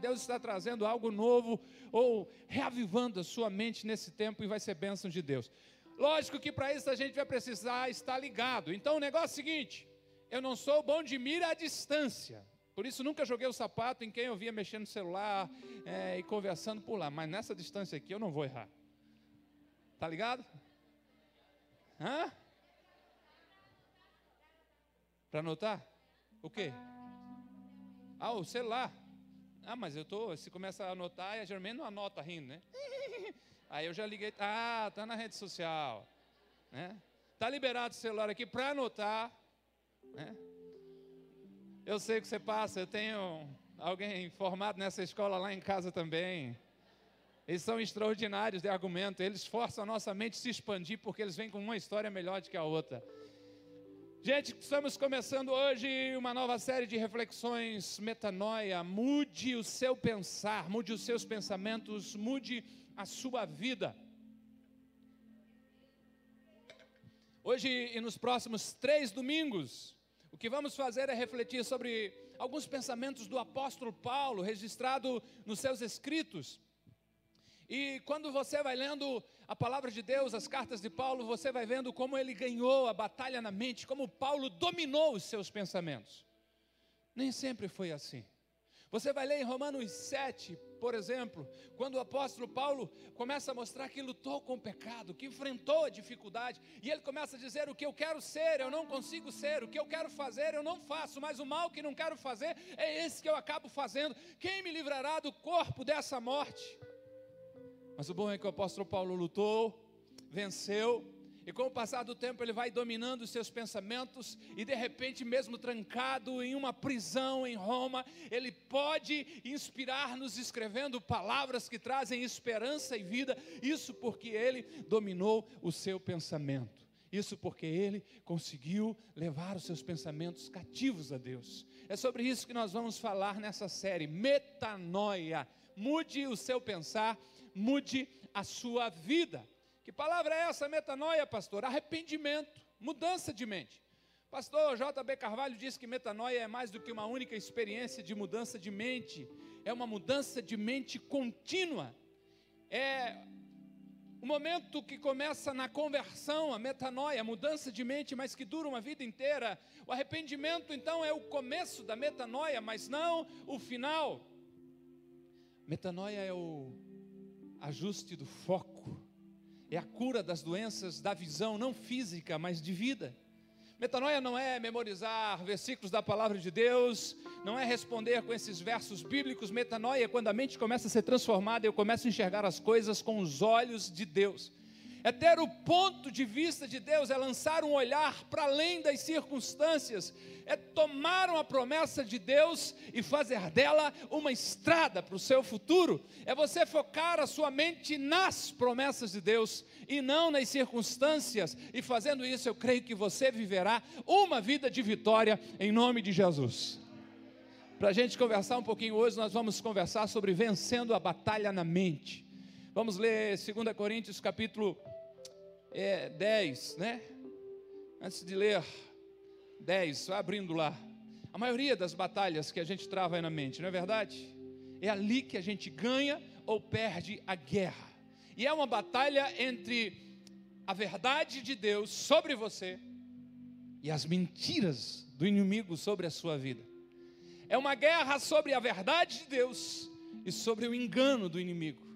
Deus está trazendo algo novo ou reavivando a sua mente nesse tempo e vai ser bênção de Deus. Lógico que para isso a gente vai precisar estar ligado. Então o negócio é o seguinte: eu não sou bom de mira à distância. Por isso nunca joguei o sapato em quem eu via mexendo no celular é, e conversando por lá. Mas nessa distância aqui eu não vou errar. Tá ligado? Hã? Para anotar? O quê? Ah, o celular. Ah, mas eu tô, se começa a anotar, e a não anota rindo, né? Aí eu já liguei, ah, tá na rede social, né? Tá liberado o celular aqui para anotar, né? Eu sei que você passa, eu tenho alguém formado nessa escola lá em casa também. Eles são extraordinários de argumento, eles forçam a nossa mente a se expandir porque eles vêm com uma história melhor do que a outra. Gente, estamos começando hoje uma nova série de reflexões metanoia. Mude o seu pensar, mude os seus pensamentos, mude a sua vida. Hoje e nos próximos três domingos, o que vamos fazer é refletir sobre alguns pensamentos do apóstolo Paulo, registrado nos seus escritos. E quando você vai lendo a palavra de Deus, as cartas de Paulo, você vai vendo como ele ganhou a batalha na mente, como Paulo dominou os seus pensamentos. Nem sempre foi assim. Você vai ler em Romanos 7, por exemplo, quando o apóstolo Paulo começa a mostrar que lutou com o pecado, que enfrentou a dificuldade, e ele começa a dizer: O que eu quero ser, eu não consigo ser, o que eu quero fazer, eu não faço, mas o mal que não quero fazer é esse que eu acabo fazendo. Quem me livrará do corpo dessa morte? Mas o bom é que o apóstolo Paulo lutou, venceu, e com o passar do tempo ele vai dominando os seus pensamentos, e de repente, mesmo trancado em uma prisão em Roma, ele pode inspirar-nos escrevendo palavras que trazem esperança e vida, isso porque ele dominou o seu pensamento. Isso porque ele conseguiu levar os seus pensamentos cativos a Deus. É sobre isso que nós vamos falar nessa série, metanoia. Mude o seu pensar mude a sua vida. Que palavra é essa, metanoia, pastor? Arrependimento, mudança de mente. Pastor J.B. Carvalho diz que metanoia é mais do que uma única experiência de mudança de mente, é uma mudança de mente contínua. É o momento que começa na conversão, a metanoia, a mudança de mente, mas que dura uma vida inteira. O arrependimento, então, é o começo da metanoia, mas não o final. Metanoia é o ajuste do foco, é a cura das doenças da visão, não física, mas de vida. Metanoia não é memorizar versículos da palavra de Deus, não é responder com esses versos bíblicos. Metanoia é quando a mente começa a ser transformada e eu começo a enxergar as coisas com os olhos de Deus. É ter o ponto de vista de Deus, é lançar um olhar para além das circunstâncias, é tomar uma promessa de Deus e fazer dela uma estrada para o seu futuro, é você focar a sua mente nas promessas de Deus e não nas circunstâncias, e fazendo isso, eu creio que você viverá uma vida de vitória em nome de Jesus. Para a gente conversar um pouquinho hoje, nós vamos conversar sobre vencendo a batalha na mente. Vamos ler 2 Coríntios capítulo é, 10, né? Antes de ler 10, vai abrindo lá. A maioria das batalhas que a gente trava aí na mente, não é verdade? É ali que a gente ganha ou perde a guerra. E é uma batalha entre a verdade de Deus sobre você e as mentiras do inimigo sobre a sua vida. É uma guerra sobre a verdade de Deus e sobre o engano do inimigo.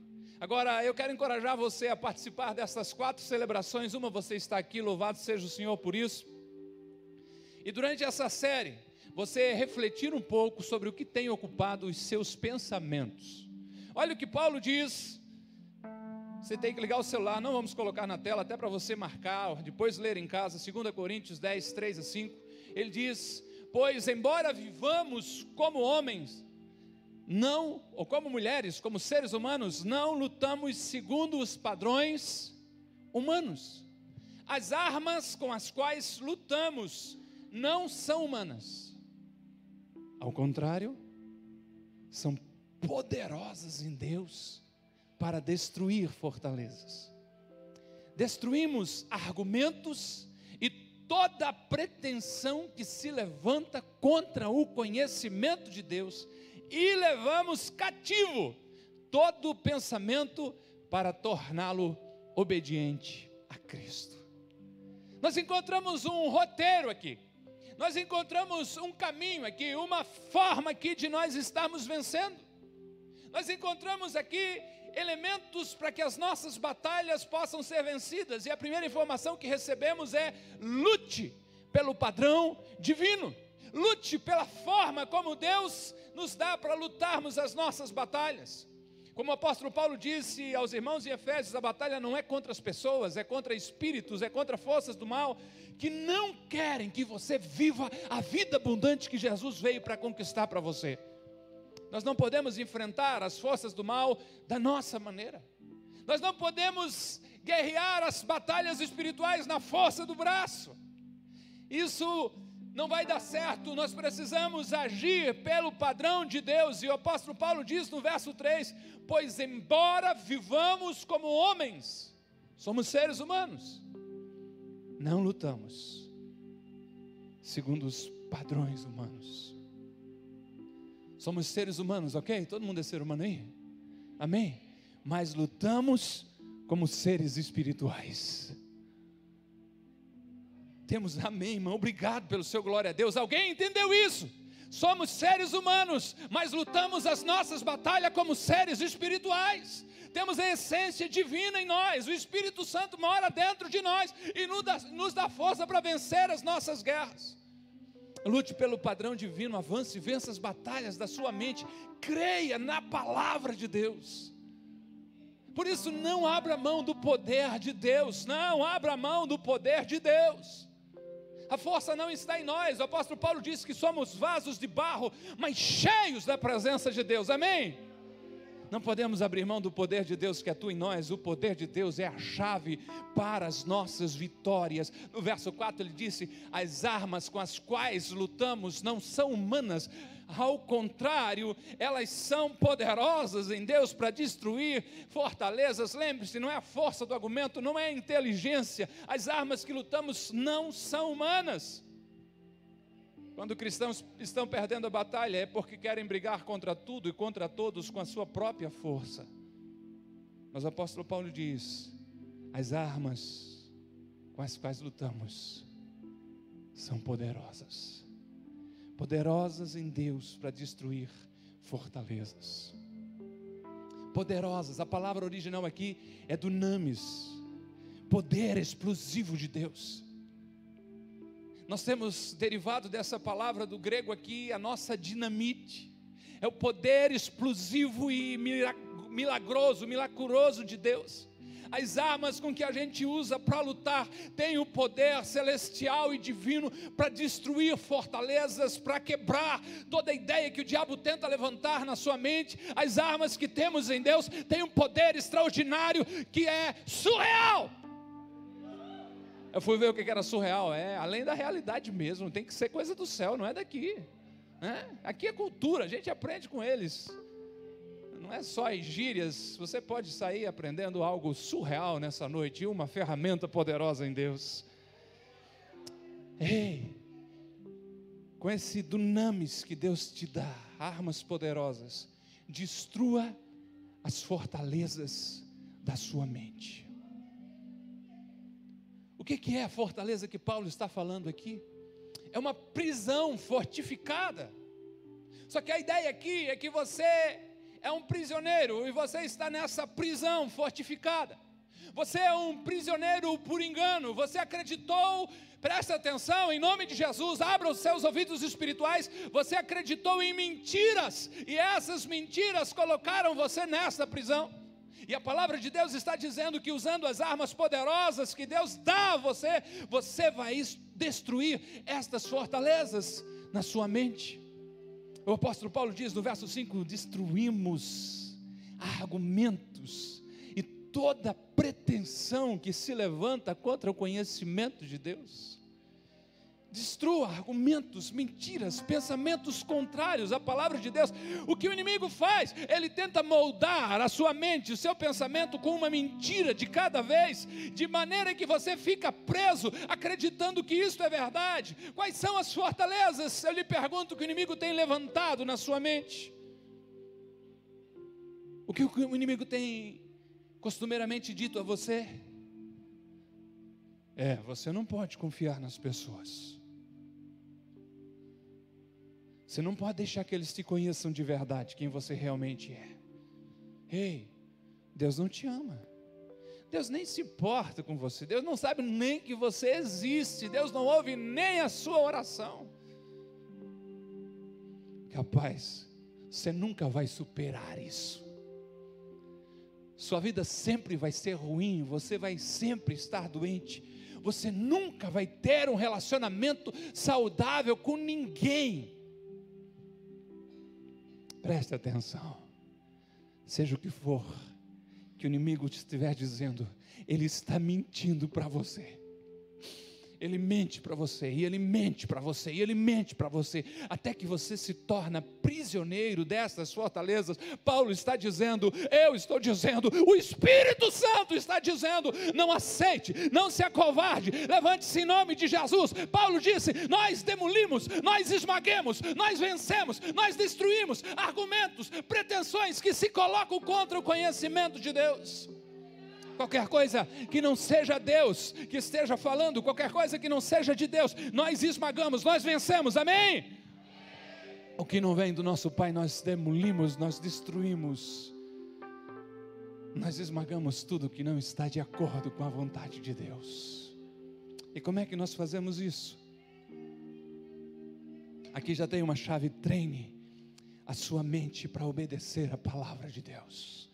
Agora, eu quero encorajar você a participar dessas quatro celebrações. Uma, você está aqui, louvado seja o Senhor por isso. E durante essa série, você refletir um pouco sobre o que tem ocupado os seus pensamentos. Olha o que Paulo diz. Você tem que ligar o celular, não vamos colocar na tela, até para você marcar, depois ler em casa, 2 Coríntios 10, 3 a 5. Ele diz: Pois, embora vivamos como homens, não, ou como mulheres, como seres humanos, não lutamos segundo os padrões humanos. As armas com as quais lutamos não são humanas. Ao contrário, são poderosas em Deus para destruir fortalezas. Destruímos argumentos e toda pretensão que se levanta contra o conhecimento de Deus e levamos cativo todo pensamento para torná-lo obediente a Cristo. Nós encontramos um roteiro aqui, nós encontramos um caminho aqui, uma forma aqui de nós estarmos vencendo. Nós encontramos aqui elementos para que as nossas batalhas possam ser vencidas, e a primeira informação que recebemos é: lute pelo padrão divino, lute pela forma como Deus nos dá para lutarmos as nossas batalhas. Como o apóstolo Paulo disse aos irmãos em Efésios, a batalha não é contra as pessoas, é contra espíritos, é contra forças do mal que não querem que você viva a vida abundante que Jesus veio para conquistar para você. Nós não podemos enfrentar as forças do mal da nossa maneira. Nós não podemos guerrear as batalhas espirituais na força do braço. Isso não vai dar certo, nós precisamos agir pelo padrão de Deus, e o apóstolo Paulo diz no verso 3: Pois, embora vivamos como homens, somos seres humanos, não lutamos segundo os padrões humanos. Somos seres humanos, ok? Todo mundo é ser humano aí? Amém? Mas lutamos como seres espirituais. Temos, amém, irmão. Obrigado pelo seu glória a Deus. Alguém entendeu isso? Somos seres humanos, mas lutamos as nossas batalhas como seres espirituais. Temos a essência divina em nós, o Espírito Santo mora dentro de nós e nos dá, nos dá força para vencer as nossas guerras. Lute pelo padrão divino, avance e vença as batalhas da sua mente. Creia na palavra de Deus. Por isso, não abra mão do poder de Deus. Não abra mão do poder de Deus. A força não está em nós. O apóstolo Paulo disse que somos vasos de barro, mas cheios da presença de Deus. Amém? Não podemos abrir mão do poder de Deus que atua em nós. O poder de Deus é a chave para as nossas vitórias. No verso 4 ele disse: As armas com as quais lutamos não são humanas, ao contrário, elas são poderosas em Deus para destruir fortalezas. Lembre-se, não é a força do argumento, não é a inteligência. As armas que lutamos não são humanas. Quando cristãos estão perdendo a batalha é porque querem brigar contra tudo e contra todos com a sua própria força. Mas o apóstolo Paulo diz: as armas com as quais lutamos são poderosas poderosas em Deus para destruir fortalezas. Poderosas, a palavra original aqui é do names, poder explosivo de Deus. Nós temos derivado dessa palavra do grego aqui a nossa dinamite, é o poder explosivo e milagroso, milagroso de Deus. As armas com que a gente usa para lutar têm o poder celestial e divino para destruir fortalezas, para quebrar toda ideia que o diabo tenta levantar na sua mente. As armas que temos em Deus têm um poder extraordinário que é surreal. Eu fui ver o que era surreal, é além da realidade mesmo, tem que ser coisa do céu, não é daqui. Né? Aqui é cultura, a gente aprende com eles não é só as gírias, você pode sair aprendendo algo surreal nessa noite e uma ferramenta poderosa em Deus. Ei, com esse dunamis que Deus te dá, armas poderosas, destrua as fortalezas da sua mente. O que, que é a fortaleza que Paulo está falando aqui? É uma prisão fortificada. Só que a ideia aqui é que você é um prisioneiro e você está nessa prisão fortificada. Você é um prisioneiro por engano, você acreditou, presta atenção, em nome de Jesus, abra os seus ouvidos espirituais. Você acreditou em mentiras, e essas mentiras colocaram você nessa prisão. E a palavra de Deus está dizendo que usando as armas poderosas que Deus dá a você, você vai destruir estas fortalezas na sua mente. O apóstolo Paulo diz no verso 5: destruímos argumentos e toda pretensão que se levanta contra o conhecimento de Deus destrua argumentos, mentiras, pensamentos contrários à palavra de Deus. O que o inimigo faz? Ele tenta moldar a sua mente, o seu pensamento com uma mentira de cada vez, de maneira que você fica preso, acreditando que isto é verdade. Quais são as fortalezas? Eu lhe pergunto que o inimigo tem levantado na sua mente. O que o inimigo tem costumeiramente dito a você? É, você não pode confiar nas pessoas. Você não pode deixar que eles te conheçam de verdade, quem você realmente é. Ei, Deus não te ama. Deus nem se importa com você. Deus não sabe nem que você existe. Deus não ouve nem a sua oração. Capaz, você nunca vai superar isso. Sua vida sempre vai ser ruim, você vai sempre estar doente. Você nunca vai ter um relacionamento saudável com ninguém. Preste atenção. Seja o que for que o inimigo estiver dizendo, ele está mentindo para você. Ele mente para você, e ele mente para você, e ele mente para você, até que você se torna prisioneiro dessas fortalezas. Paulo está dizendo, eu estou dizendo, o Espírito Santo está dizendo: não aceite, não se acovarde, levante-se em nome de Jesus. Paulo disse: nós demolimos, nós esmaguemos, nós vencemos, nós destruímos argumentos, pretensões que se colocam contra o conhecimento de Deus qualquer coisa que não seja Deus que esteja falando, qualquer coisa que não seja de Deus, nós esmagamos, nós vencemos, amém? O que não vem do nosso Pai, nós demolimos, nós destruímos, nós esmagamos tudo que não está de acordo com a vontade de Deus. E como é que nós fazemos isso? Aqui já tem uma chave, treine a sua mente para obedecer a palavra de Deus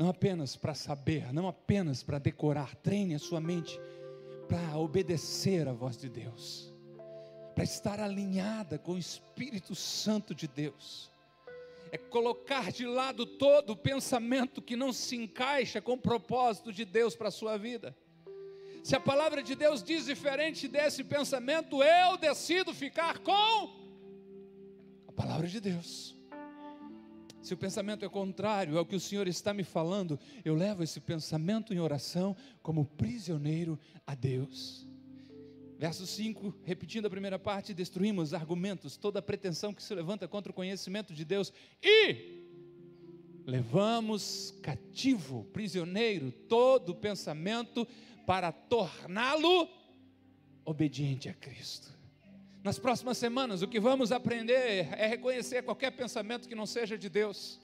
não apenas para saber, não apenas para decorar, treine a sua mente para obedecer a voz de Deus, para estar alinhada com o Espírito Santo de Deus. É colocar de lado todo o pensamento que não se encaixa com o propósito de Deus para a sua vida. Se a palavra de Deus diz diferente desse pensamento, eu decido ficar com a palavra de Deus. Se o pensamento é contrário ao que o Senhor está me falando, eu levo esse pensamento em oração como prisioneiro a Deus. Verso 5, repetindo a primeira parte, destruímos argumentos, toda pretensão que se levanta contra o conhecimento de Deus e levamos cativo, prisioneiro, todo pensamento para torná-lo obediente a Cristo. Nas próximas semanas, o que vamos aprender é reconhecer qualquer pensamento que não seja de Deus.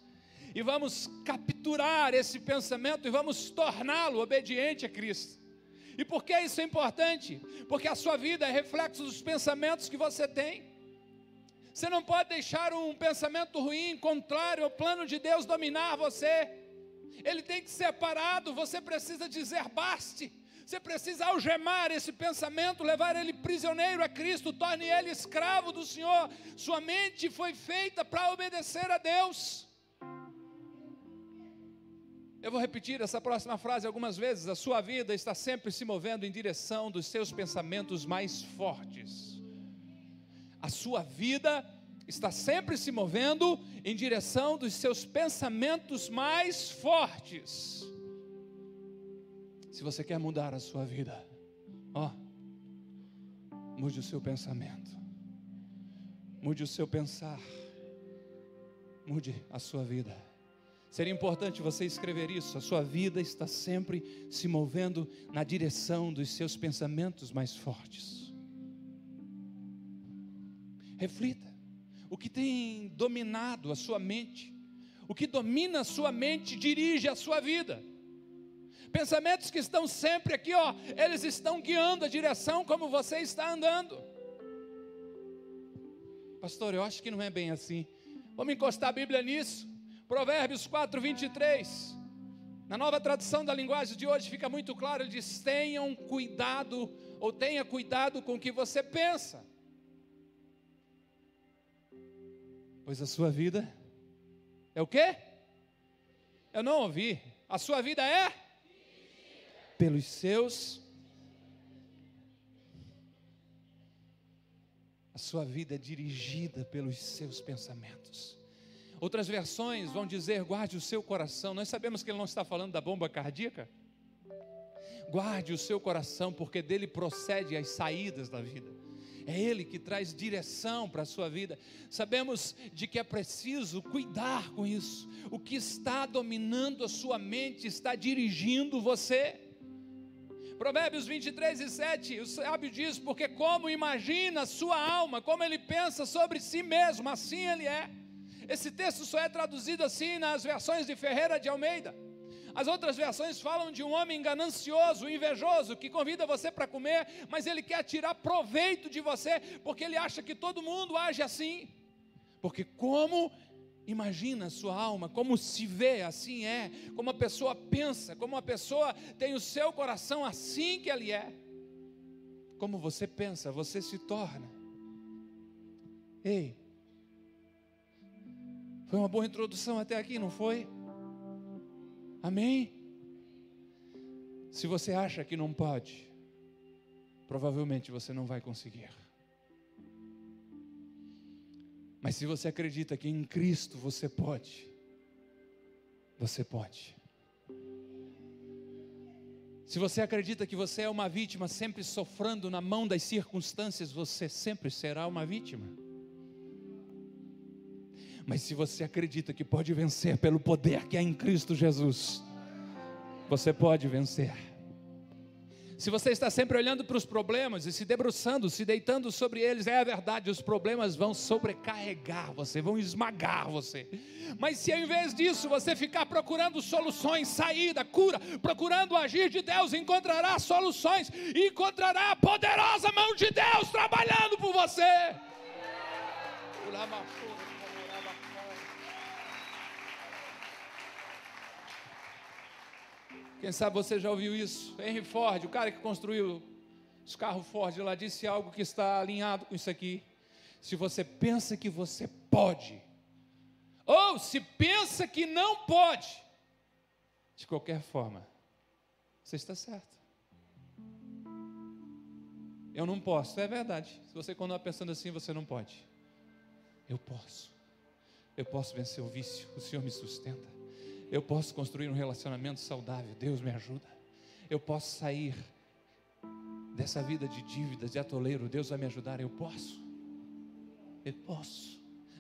E vamos capturar esse pensamento e vamos torná-lo obediente a Cristo. E por que isso é importante? Porque a sua vida é reflexo dos pensamentos que você tem. Você não pode deixar um pensamento ruim, contrário ao plano de Deus, dominar você. Ele tem que ser parado, você precisa dizer baste. Você precisa algemar esse pensamento, levar ele prisioneiro a Cristo, torne ele escravo do Senhor. Sua mente foi feita para obedecer a Deus. Eu vou repetir essa próxima frase algumas vezes. A sua vida está sempre se movendo em direção dos seus pensamentos mais fortes. A sua vida está sempre se movendo em direção dos seus pensamentos mais fortes. Se você quer mudar a sua vida, ó, mude o seu pensamento, mude o seu pensar, mude a sua vida. Seria importante você escrever isso. A sua vida está sempre se movendo na direção dos seus pensamentos mais fortes. Reflita. O que tem dominado a sua mente, o que domina a sua mente dirige a sua vida. Pensamentos que estão sempre aqui, ó, eles estão guiando a direção como você está andando. Pastor, eu acho que não é bem assim. Vamos encostar a Bíblia nisso. Provérbios 4, 23. Na nova tradução da linguagem de hoje fica muito claro: ele diz: tenham cuidado, ou tenha cuidado com o que você pensa, pois a sua vida é o quê? Eu não ouvi. A sua vida é? Pelos seus. A sua vida é dirigida pelos seus pensamentos. Outras versões vão dizer: guarde o seu coração. Nós sabemos que ele não está falando da bomba cardíaca. Guarde o seu coração, porque dele procede as saídas da vida. É Ele que traz direção para a sua vida. Sabemos de que é preciso cuidar com isso. O que está dominando a sua mente está dirigindo você. Provérbios 23 e 7, o sábio diz: Porque como imagina a sua alma, como ele pensa sobre si mesmo, assim ele é. Esse texto só é traduzido assim nas versões de Ferreira de Almeida. As outras versões falam de um homem ganancioso, invejoso, que convida você para comer, mas ele quer tirar proveito de você, porque ele acha que todo mundo age assim. Porque como imagina a sua alma, como se vê, assim é, como a pessoa pensa, como a pessoa tem o seu coração assim que ele é. Como você pensa, você se torna. Ei, foi uma boa introdução até aqui, não foi? Amém? Se você acha que não pode, provavelmente você não vai conseguir. Mas se você acredita que em Cristo você pode, você pode. Se você acredita que você é uma vítima sempre sofrendo na mão das circunstâncias, você sempre será uma vítima. Mas se você acredita que pode vencer pelo poder que há em Cristo Jesus, você pode vencer. Se você está sempre olhando para os problemas e se debruçando, se deitando sobre eles, é a verdade, os problemas vão sobrecarregar você, vão esmagar você. Mas se ao invés disso você ficar procurando soluções, saída, cura, procurando agir de Deus, encontrará soluções e encontrará a poderosa mão de Deus trabalhando por você. Quem sabe você já ouviu isso? Henry Ford, o cara que construiu os carros Ford, ela disse algo que está alinhado com isso aqui. Se você pensa que você pode, ou se pensa que não pode, de qualquer forma, você está certo. Eu não posso, é verdade. Se você continuar pensando assim, você não pode. Eu posso. Eu posso vencer o vício, o Senhor me sustenta eu posso construir um relacionamento saudável, Deus me ajuda. Eu posso sair dessa vida de dívidas, de atoleiro, Deus vai me ajudar, eu posso. Eu posso.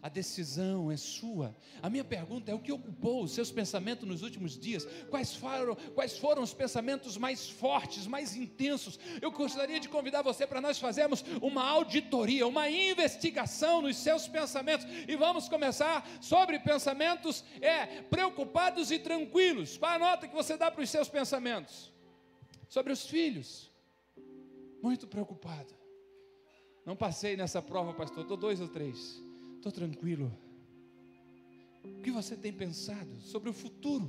A decisão é sua. A minha pergunta é: o que ocupou os seus pensamentos nos últimos dias? Quais foram, quais foram os pensamentos mais fortes, mais intensos? Eu gostaria de convidar você para nós fazermos uma auditoria, uma investigação nos seus pensamentos. E vamos começar sobre pensamentos é, preocupados e tranquilos. Qual a nota que você dá para os seus pensamentos? Sobre os filhos. Muito preocupado. Não passei nessa prova, pastor. Estou dois ou três estou tranquilo. O que você tem pensado sobre o futuro?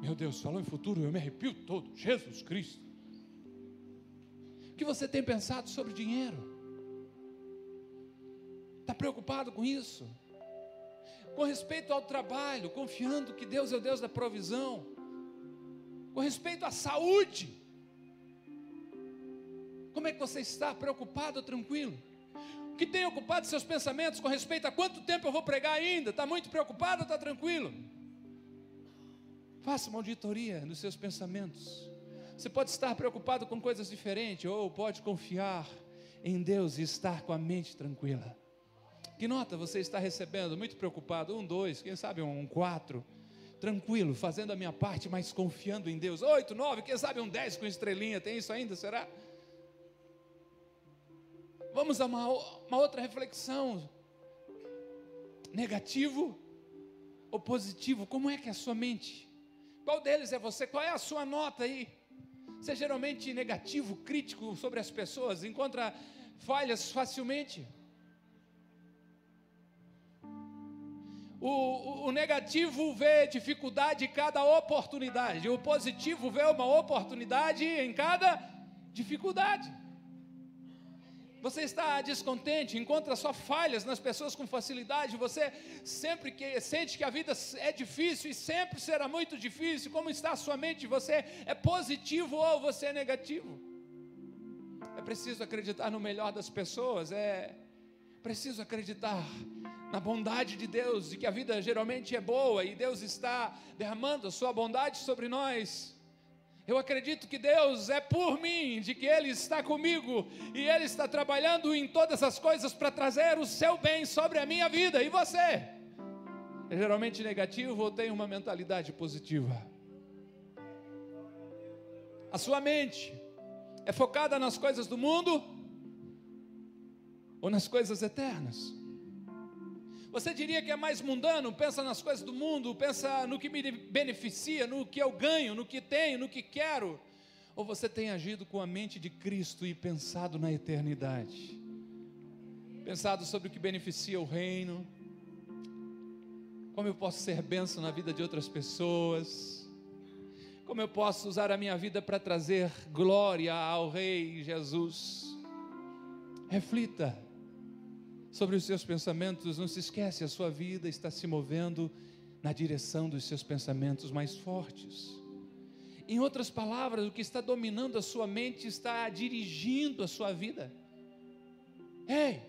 Meu Deus, falou em futuro, eu me arrepio todo. Jesus Cristo. O que você tem pensado sobre dinheiro? Está preocupado com isso? Com respeito ao trabalho, confiando que Deus é o Deus da provisão. Com respeito à saúde. Como é que você está preocupado ou tranquilo? Que tem ocupado seus pensamentos com respeito a quanto tempo eu vou pregar ainda? Está muito preocupado ou está tranquilo? Faça uma auditoria nos seus pensamentos. Você pode estar preocupado com coisas diferentes, ou pode confiar em Deus e estar com a mente tranquila. Que nota você está recebendo? Muito preocupado? Um, dois, quem sabe um quatro. Tranquilo, fazendo a minha parte, mas confiando em Deus. Oito, nove, quem sabe um dez com estrelinha. Tem isso ainda? Será? Vamos a uma, uma outra reflexão. Negativo ou positivo? Como é que é a sua mente? Qual deles é você? Qual é a sua nota aí? Você é geralmente negativo, crítico sobre as pessoas, encontra falhas facilmente. O, o, o, negativo vê dificuldade em cada oportunidade, o positivo vê uma oportunidade em cada dificuldade. Você está descontente, encontra só falhas nas pessoas com facilidade, você sempre que sente que a vida é difícil e sempre será muito difícil. Como está a sua mente? Você é positivo ou você é negativo? É preciso acreditar no melhor das pessoas, é preciso acreditar na bondade de Deus, e que a vida geralmente é boa e Deus está derramando a sua bondade sobre nós. Eu acredito que Deus é por mim, de que Ele está comigo e Ele está trabalhando em todas as coisas para trazer o seu bem sobre a minha vida. E você? É geralmente negativo ou tem uma mentalidade positiva? A sua mente é focada nas coisas do mundo ou nas coisas eternas? Você diria que é mais mundano, pensa nas coisas do mundo, pensa no que me beneficia, no que eu ganho, no que tenho, no que quero? Ou você tem agido com a mente de Cristo e pensado na eternidade? Pensado sobre o que beneficia o reino? Como eu posso ser benção na vida de outras pessoas? Como eu posso usar a minha vida para trazer glória ao Rei Jesus? Reflita sobre os seus pensamentos, não se esquece, a sua vida está se movendo na direção dos seus pensamentos mais fortes. Em outras palavras, o que está dominando a sua mente está dirigindo a sua vida. Ei,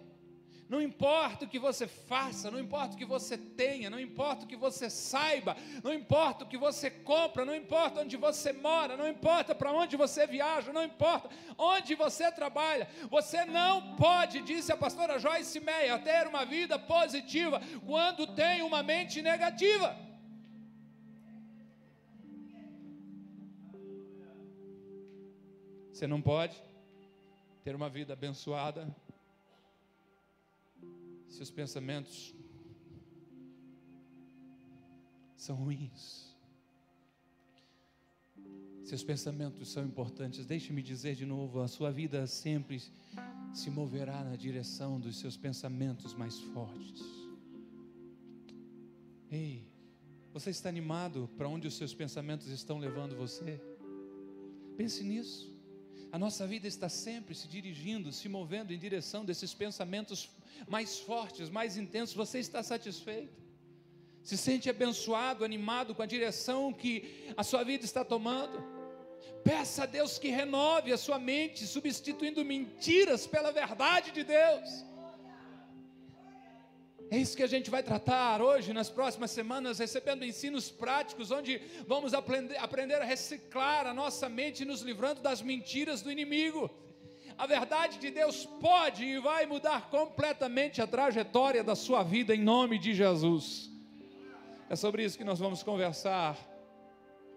não importa o que você faça, não importa o que você tenha, não importa o que você saiba, não importa o que você compra, não importa onde você mora, não importa para onde você viaja, não importa onde você trabalha, você não pode, disse a pastora Joyce Meia, ter uma vida positiva quando tem uma mente negativa. Você não pode ter uma vida abençoada seus pensamentos são ruins. Seus pensamentos são importantes. Deixe-me dizer de novo: a sua vida sempre se moverá na direção dos seus pensamentos mais fortes. Ei, você está animado para onde os seus pensamentos estão levando você? Pense nisso. A nossa vida está sempre se dirigindo, se movendo em direção desses pensamentos mais fortes, mais intensos. Você está satisfeito? Se sente abençoado, animado com a direção que a sua vida está tomando? Peça a Deus que renove a sua mente, substituindo mentiras pela verdade de Deus. É isso que a gente vai tratar hoje, nas próximas semanas, recebendo ensinos práticos, onde vamos aprender, a reciclar a nossa mente, nos livrando das mentiras do inimigo. A verdade de Deus pode e vai mudar completamente a trajetória da sua vida, em nome de Jesus. É sobre isso que nós vamos conversar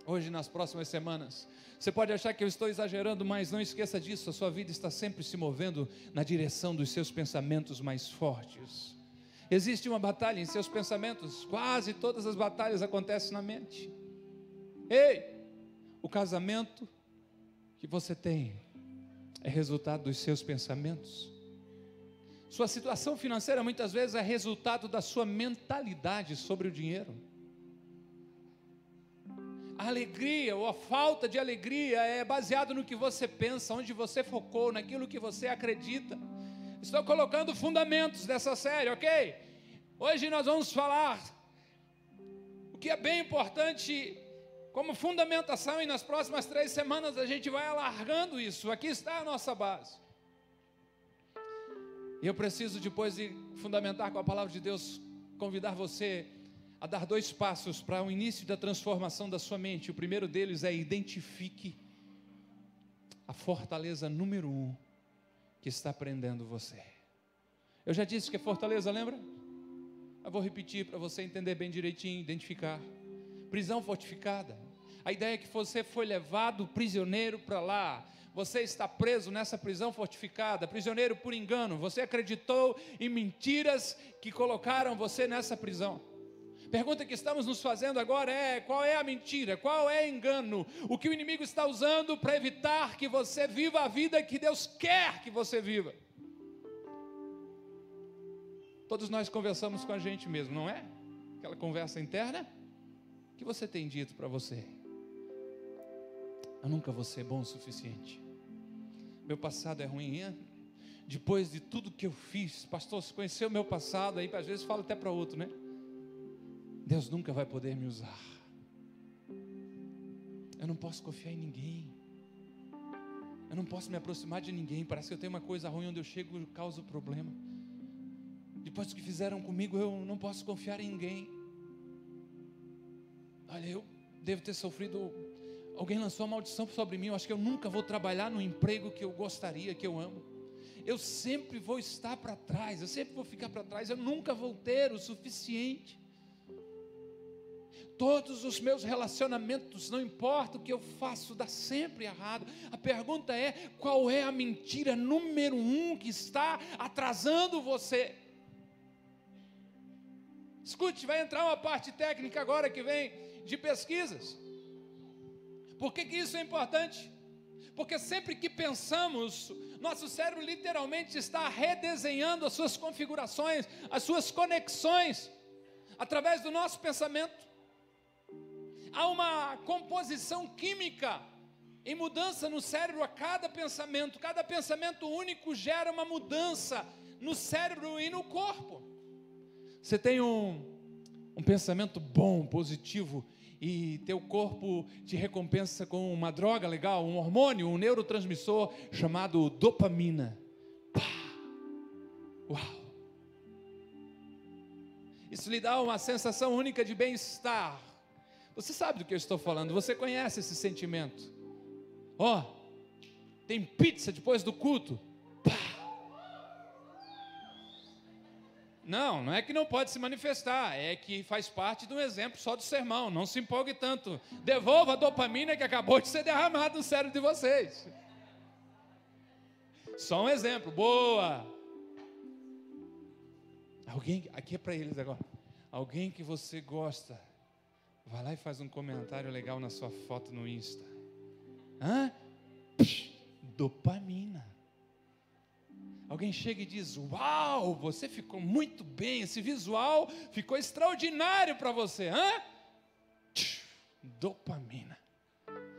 hoje, nas próximas semanas. Você pode achar que eu estou exagerando, mas não esqueça disso, a sua vida está sempre se movendo na direção dos seus pensamentos mais fortes. Existe uma batalha em seus pensamentos, quase todas as batalhas acontecem na mente. Ei, o casamento que você tem é resultado dos seus pensamentos. Sua situação financeira muitas vezes é resultado da sua mentalidade sobre o dinheiro. A alegria ou a falta de alegria é baseado no que você pensa, onde você focou, naquilo que você acredita. Estou colocando fundamentos dessa série, ok? Hoje nós vamos falar o que é bem importante como fundamentação, e nas próximas três semanas a gente vai alargando isso. Aqui está a nossa base. E eu preciso, depois de fundamentar com a palavra de Deus, convidar você a dar dois passos para o início da transformação da sua mente. O primeiro deles é identifique a fortaleza número um que está prendendo você. Eu já disse que é fortaleza, lembra? Eu vou repetir para você entender bem direitinho, identificar. Prisão fortificada. A ideia é que você foi levado prisioneiro para lá. Você está preso nessa prisão fortificada, prisioneiro por engano. Você acreditou em mentiras que colocaram você nessa prisão. Pergunta que estamos nos fazendo agora é: qual é a mentira? Qual é o engano? O que o inimigo está usando para evitar que você viva a vida que Deus quer que você viva? Todos nós conversamos com a gente mesmo, não é? Aquela conversa interna. Que você tem dito para você? Eu nunca vou ser bom o suficiente. Meu passado é ruim. Hein? Depois de tudo que eu fiz, pastor, se conheceu meu passado, aí às vezes fala até para outro, né? Deus nunca vai poder me usar. Eu não posso confiar em ninguém. Eu não posso me aproximar de ninguém. Parece que eu tenho uma coisa ruim onde eu chego e causo problema. Depois do que fizeram comigo, eu não posso confiar em ninguém. Olha, eu devo ter sofrido Alguém lançou uma maldição sobre mim, eu acho que eu nunca vou trabalhar no emprego que eu gostaria, que eu amo. Eu sempre vou estar para trás, eu sempre vou ficar para trás, eu nunca vou ter o suficiente. Todos os meus relacionamentos, não importa o que eu faço, dá sempre errado. A pergunta é: qual é a mentira número um que está atrasando você? Escute, vai entrar uma parte técnica agora que vem de pesquisas. Por que, que isso é importante? Porque sempre que pensamos, nosso cérebro literalmente está redesenhando as suas configurações, as suas conexões, através do nosso pensamento. Há uma composição química em mudança no cérebro a cada pensamento. Cada pensamento único gera uma mudança no cérebro e no corpo. Você tem um, um pensamento bom, positivo, e teu corpo te recompensa com uma droga legal, um hormônio, um neurotransmissor chamado dopamina. Pá! Uau! Isso lhe dá uma sensação única de bem-estar. Você sabe do que eu estou falando, você conhece esse sentimento. Ó, oh, tem pizza depois do culto. Não, não é que não pode se manifestar, é que faz parte de um exemplo só do sermão. Não se empolgue tanto. Devolva a dopamina que acabou de ser derramada no cérebro de vocês. Só um exemplo. Boa. Alguém, aqui é para eles agora. Alguém que você gosta, vai lá e faz um comentário legal na sua foto no Insta. Hã? Psh, dopamina. Alguém chega e diz: Uau, você ficou muito bem, esse visual ficou extraordinário para você, hã? Dopamina.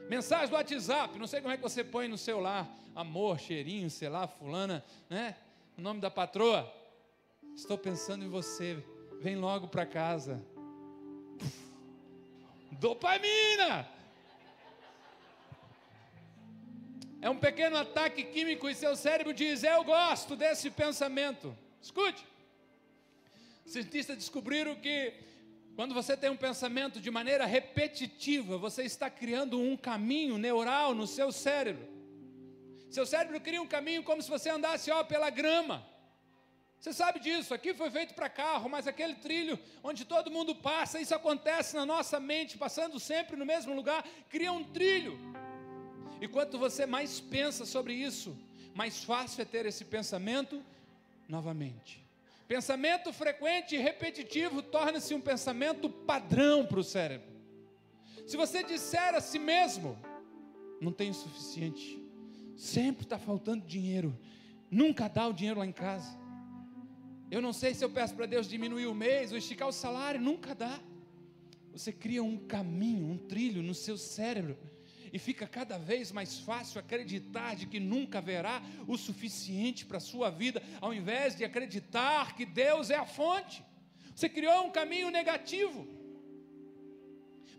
Mensagem do WhatsApp, não sei como é que você põe no celular, amor, cheirinho, sei lá, fulana, né? O nome da patroa. Estou pensando em você, vem logo para casa. Dopamina! É um pequeno ataque químico e seu cérebro diz: Eu gosto desse pensamento. Escute. Cientistas descobriram que quando você tem um pensamento de maneira repetitiva, você está criando um caminho neural no seu cérebro. Seu cérebro cria um caminho como se você andasse ó, pela grama. Você sabe disso, aqui foi feito para carro, mas aquele trilho onde todo mundo passa, isso acontece na nossa mente, passando sempre no mesmo lugar, cria um trilho. E quanto você mais pensa sobre isso, mais fácil é ter esse pensamento novamente. Pensamento frequente e repetitivo torna-se um pensamento padrão para o cérebro. Se você disser a si mesmo, não tenho o suficiente, sempre está faltando dinheiro, nunca dá o dinheiro lá em casa. Eu não sei se eu peço para Deus diminuir o mês ou esticar o salário, nunca dá. Você cria um caminho, um trilho no seu cérebro e fica cada vez mais fácil acreditar de que nunca haverá o suficiente para a sua vida, ao invés de acreditar que Deus é a fonte. Você criou um caminho negativo.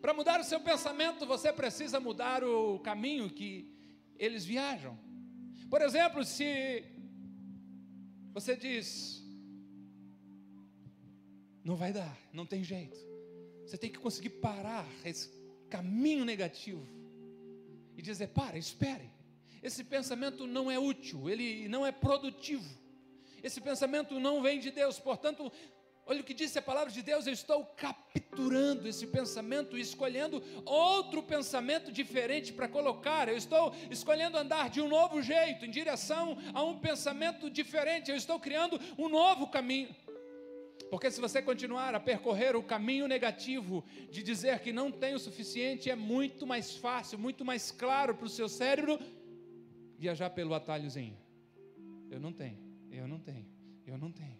Para mudar o seu pensamento, você precisa mudar o caminho que eles viajam. Por exemplo, se você diz: não vai dar, não tem jeito. Você tem que conseguir parar esse caminho negativo e dizer: para, espere. Esse pensamento não é útil, ele não é produtivo. Esse pensamento não vem de Deus, portanto, olha o que disse a palavra de Deus: eu estou capturando esse pensamento e escolhendo outro pensamento diferente para colocar. Eu estou escolhendo andar de um novo jeito, em direção a um pensamento diferente. Eu estou criando um novo caminho. Porque se você continuar a percorrer o caminho negativo de dizer que não tem o suficiente, é muito mais fácil, muito mais claro para o seu cérebro viajar pelo atalhozinho. Eu não tenho, eu não tenho, eu não tenho.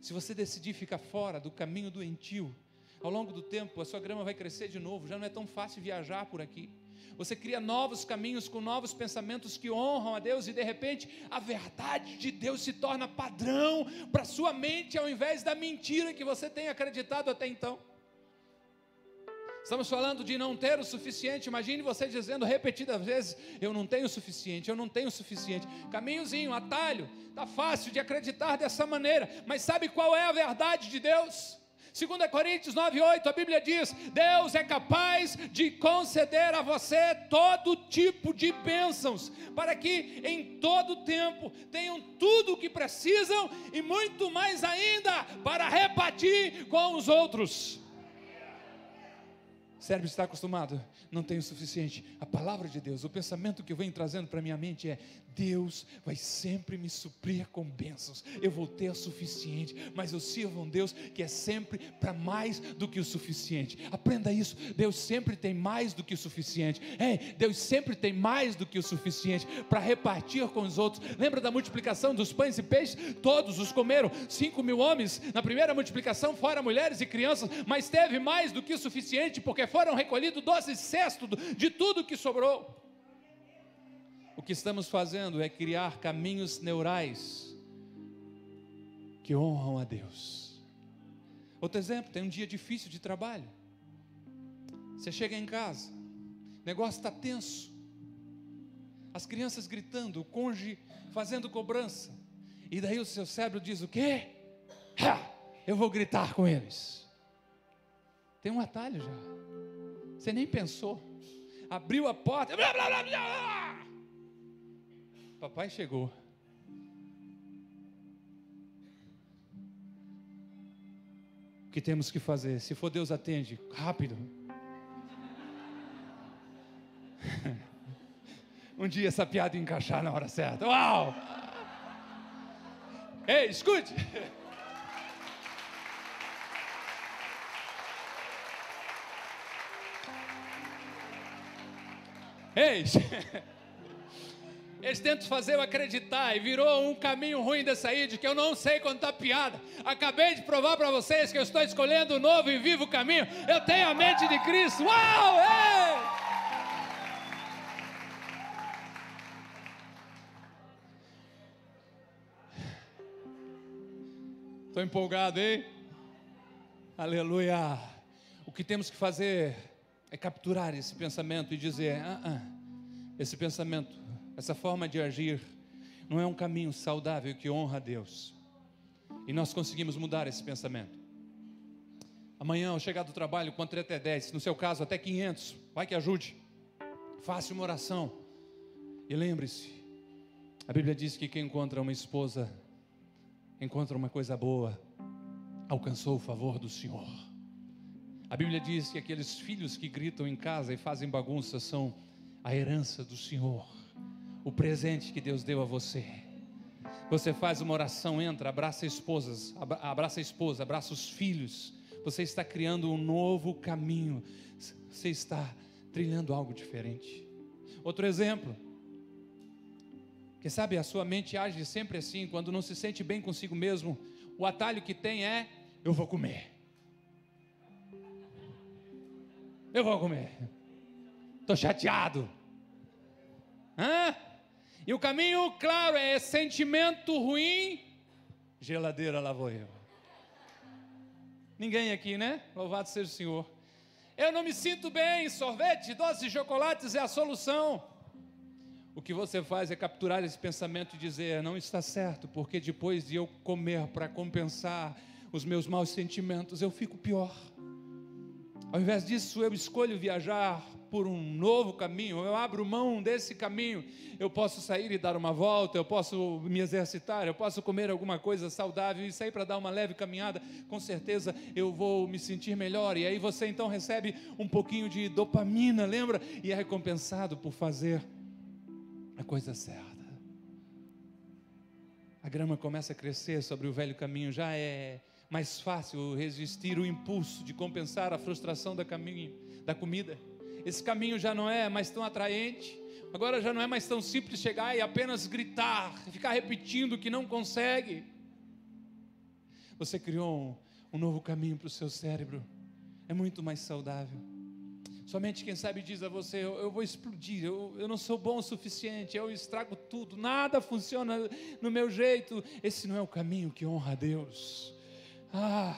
Se você decidir ficar fora do caminho doentio, ao longo do tempo a sua grama vai crescer de novo, já não é tão fácil viajar por aqui. Você cria novos caminhos com novos pensamentos que honram a Deus e de repente a verdade de Deus se torna padrão para sua mente ao invés da mentira que você tem acreditado até então. Estamos falando de não ter o suficiente. Imagine você dizendo repetidas vezes: Eu não tenho o suficiente, eu não tenho o suficiente. Caminhozinho, atalho, está fácil de acreditar dessa maneira. Mas sabe qual é a verdade de Deus? 2 Coríntios 9,8, a Bíblia diz: Deus é capaz de conceder a você todo tipo de bênçãos, para que em todo tempo tenham tudo o que precisam e muito mais ainda para repartir com os outros. O cérebro está acostumado, não tem o suficiente. A palavra de Deus, o pensamento que vem trazendo para minha mente é: Deus vai sempre me suprir com bênçãos. Eu vou ter o suficiente, mas eu sirvo um Deus que é sempre para mais do que o suficiente. Aprenda isso. Deus sempre tem mais do que o suficiente. Ei, Deus sempre tem mais do que o suficiente para repartir com os outros. Lembra da multiplicação dos pães e peixes? Todos os comeram. Cinco mil homens na primeira multiplicação, fora mulheres e crianças, mas teve mais do que o suficiente, porque foram recolhidos doze cestos de tudo que sobrou. O que estamos fazendo é criar caminhos neurais que honram a Deus. Outro exemplo, tem um dia difícil de trabalho. Você chega em casa, o negócio está tenso. As crianças gritando, o cônjuge fazendo cobrança. E daí o seu cérebro diz o quê? Ha, eu vou gritar com eles. Tem um atalho já. Você nem pensou. Abriu a porta. Blá, blá, blá, Papai chegou. O que temos que fazer? Se for Deus, atende. Rápido. um dia essa piada encaixar na hora certa. Uau! Ei, escute! Ei! Eles tentam fazer eu acreditar e virou um caminho ruim dessa aí, de que eu não sei contar piada. Acabei de provar para vocês que eu estou escolhendo o novo e vivo caminho. Eu tenho a mente de Cristo. Uau! Ei! Estou empolgado, hein? Aleluia! O que temos que fazer é capturar esse pensamento e dizer: ah, ah, esse pensamento essa forma de agir não é um caminho saudável que honra a Deus. E nós conseguimos mudar esse pensamento. Amanhã, ao chegar do trabalho, contra até 10, no seu caso, até 500, vai que ajude. Faça uma oração. E lembre-se: a Bíblia diz que quem encontra uma esposa, encontra uma coisa boa, alcançou o favor do Senhor. A Bíblia diz que aqueles filhos que gritam em casa e fazem bagunça são a herança do Senhor o presente que Deus deu a você. Você faz uma oração, entra, abraça esposas, abraça a esposa, abraça os filhos. Você está criando um novo caminho. Você está trilhando algo diferente. Outro exemplo. Que sabe, a sua mente age sempre assim, quando não se sente bem consigo mesmo, o atalho que tem é: eu vou comer. Eu vou comer. Estou chateado. Hã? E o caminho, claro, é sentimento ruim, geladeira lá vou eu. Ninguém aqui, né? Louvado seja o Senhor. Eu não me sinto bem, sorvete, doces chocolates é a solução. O que você faz é capturar esse pensamento e dizer: não está certo, porque depois de eu comer para compensar os meus maus sentimentos, eu fico pior. Ao invés disso, eu escolho viajar por um novo caminho, eu abro mão desse caminho, eu posso sair e dar uma volta, eu posso me exercitar, eu posso comer alguma coisa saudável e sair para dar uma leve caminhada, com certeza eu vou me sentir melhor. E aí você então recebe um pouquinho de dopamina, lembra? E é recompensado por fazer a coisa certa. A grama começa a crescer sobre o velho caminho, já é mais fácil resistir o impulso de compensar a frustração da caminho, da comida esse caminho já não é mais tão atraente, agora já não é mais tão simples chegar e apenas gritar, ficar repetindo que não consegue. Você criou um, um novo caminho para o seu cérebro, é muito mais saudável. Somente quem sabe diz a você: eu, eu vou explodir, eu, eu não sou bom o suficiente, eu estrago tudo, nada funciona no meu jeito. Esse não é o caminho que honra a Deus. Ah,